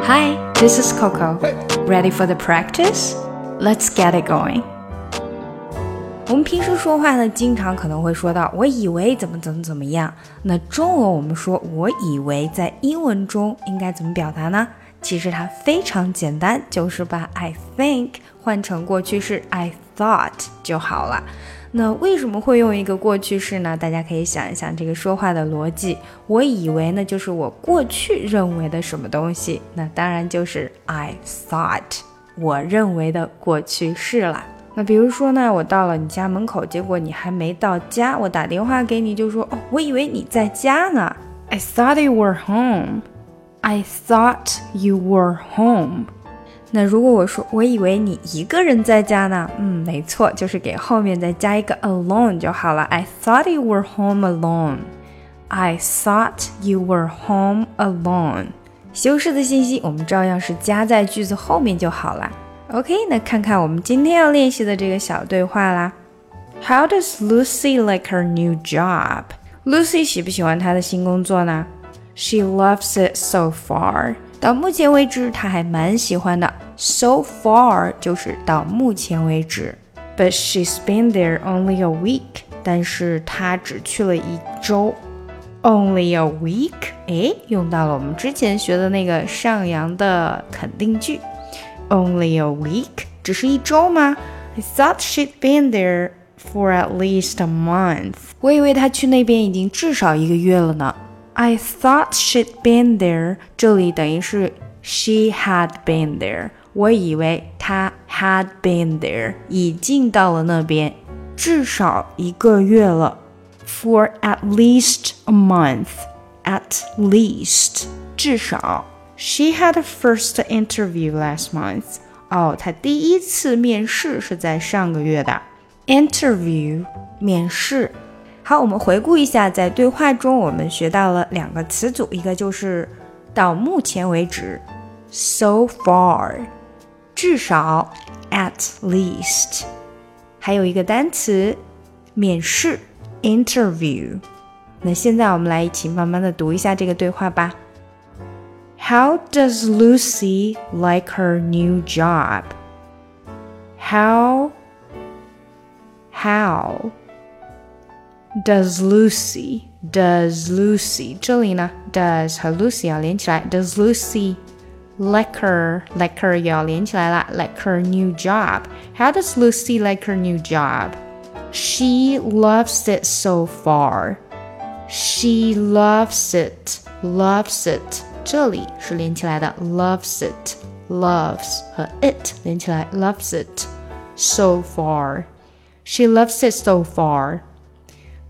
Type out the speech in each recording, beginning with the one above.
Hi, this is Coco. Ready for the practice? Let's get it going. 我们平时说话呢，经常可能会说到“我以为怎么怎么怎么样”。那中文我们说“我以为”在英文中应该怎么表达呢？其实它非常简单，就是把 I think 换成过去式 I thought 就好了。那为什么会用一个过去式呢？大家可以想一想这个说话的逻辑。我以为呢，就是我过去认为的什么东西，那当然就是 I thought 我认为的过去式了。那比如说呢，我到了你家门口，结果你还没到家，我打电话给你就说哦，我以为你在家呢。I thought you were home. I thought you were home. 那如果我说我以为你一个人在家呢？嗯，没错，就是给后面再加一个 alone 就好了。I thought you were home alone. I thought you were home alone. 修饰的信息我们照样是加在句子后面就好了。OK，那看看我们今天要练习的这个小对话啦。How does Lucy like her new job? Lucy 喜不喜欢她的新工作呢？She loves it so far. 到目前为止，他还蛮喜欢的。So far 就是到目前为止。But she's been there only a week，但是她只去了一周。Only a week，哎，用到了我们之前学的那个上扬的肯定句。Only a week，只是一周吗？I thought she'd been there for at least a month。我以为她去那边已经至少一个月了呢。I thought she'd been there，这里等于是 she had been there。我以为她 had been there，已经到了那边，至少一个月了。For at least a month, at least 至少。She had a first interview last month。哦，她第一次面试是在上个月的。Interview 面试。 好，我们回顾一下，在对话中我们学到了两个词组，一个就是到目前为止，so far，至少，at least，还有一个单词，面试，interview。那现在我们来一起慢慢的读一下这个对话吧。How does Lucy like her new job? How? How? Does Lucy Does Lucy 这里呢，Does 和 Lucy 要连起来。Does Lucy like her like her 也要连起来啦，like her new job. How does Lucy like her new job? She loves it so far. She loves it, loves it. 这里是连起来的，loves it, loves 和 it 连起来，loves it so far. She loves it so far.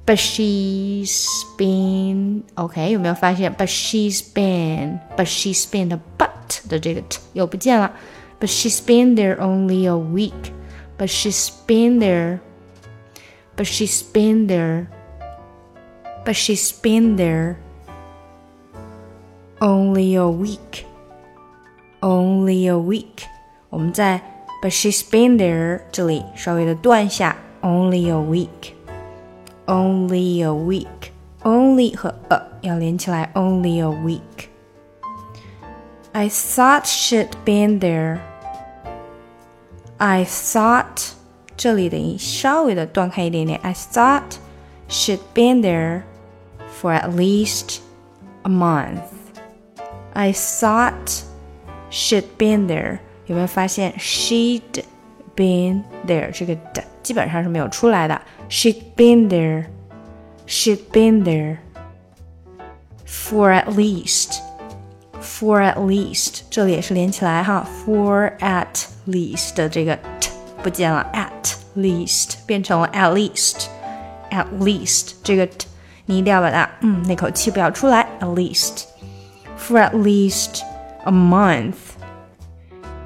But she's been OK，有没有发现？But she's been，But she's been 的 but 的这个 t 又不见了。But she's been there only a week. But she's been there. But she's been there. But she's been there only a week. Only a week. 我们在 But she's been there 这里稍微的断下 only a week only a week. Only 和 a 要连起来，only a week. I thought she'd been there. I thought 这里的音稍微的断开一点点。I thought she'd been there for at least a month. I thought she'd been there. 有没有发现 she'd been there 这个的 基本上是没有出来的。She'd been there. She'd been there. For at least. For at least 这里也是连起来哈。For at least 的这个 t 不见了，at least 变成了 at least。At least 这个 t 你一定要把它嗯那口气不要出来。At least. For at least a month.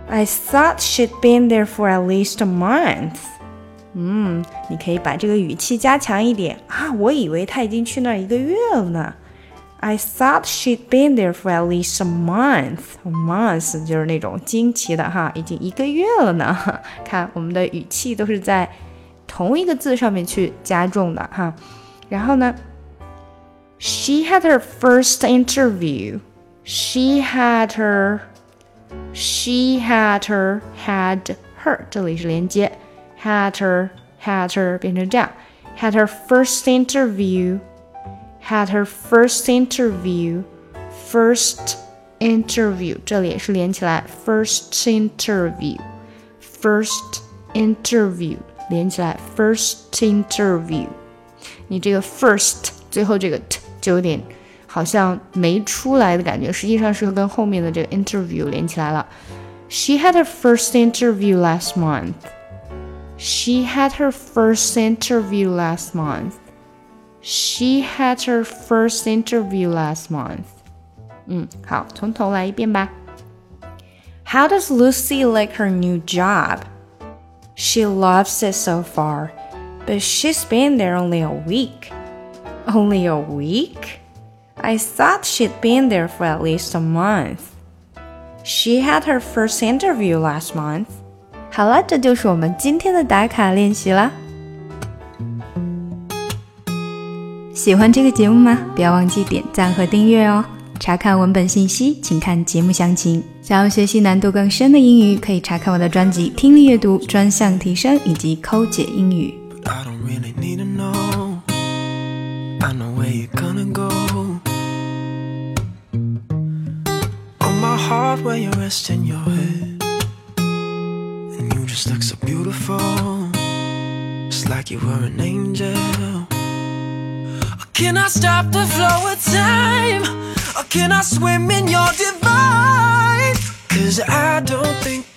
I thought she'd been there for at least a month. 嗯，你可以把这个语气加强一点啊！我以为他已经去那儿一个月了呢。I thought she'd been there for at least a month. A month 就是那种惊奇的哈，已经一个月了呢。看我们的语气都是在同一个字上面去加重的哈。然后呢，She had her first interview. She had her She had her had her，这里是连接 ，had her had her 变成这样，had her first interview。had her first interview, first interview，这里也是连起来，first interview, first interview 连起来，first interview。你这个 first 最后这个 t 就有点好像没出来的感觉，实际上是跟后面的这个 interview 连起来了。She had her first interview last month. She had her first interview last month. She had her first interview last month. 嗯，好，从头来一遍吧。How does Lucy like her new job? She loves it so far, but she's been there only a week. Only a week? I thought she'd been there for at least a month. She had her first interview last month. 好了，这就是我们今天的打卡练习啦。喜欢这个节目吗？不要忘记点赞和订阅哦！查看文本信息，请看节目详情。想要学习难度更深的英语，可以查看我的专辑《听力阅读专项提升》以及《抠解英语》。Can I stop the flow of time? Or can I swim in your divine? Cause I don't think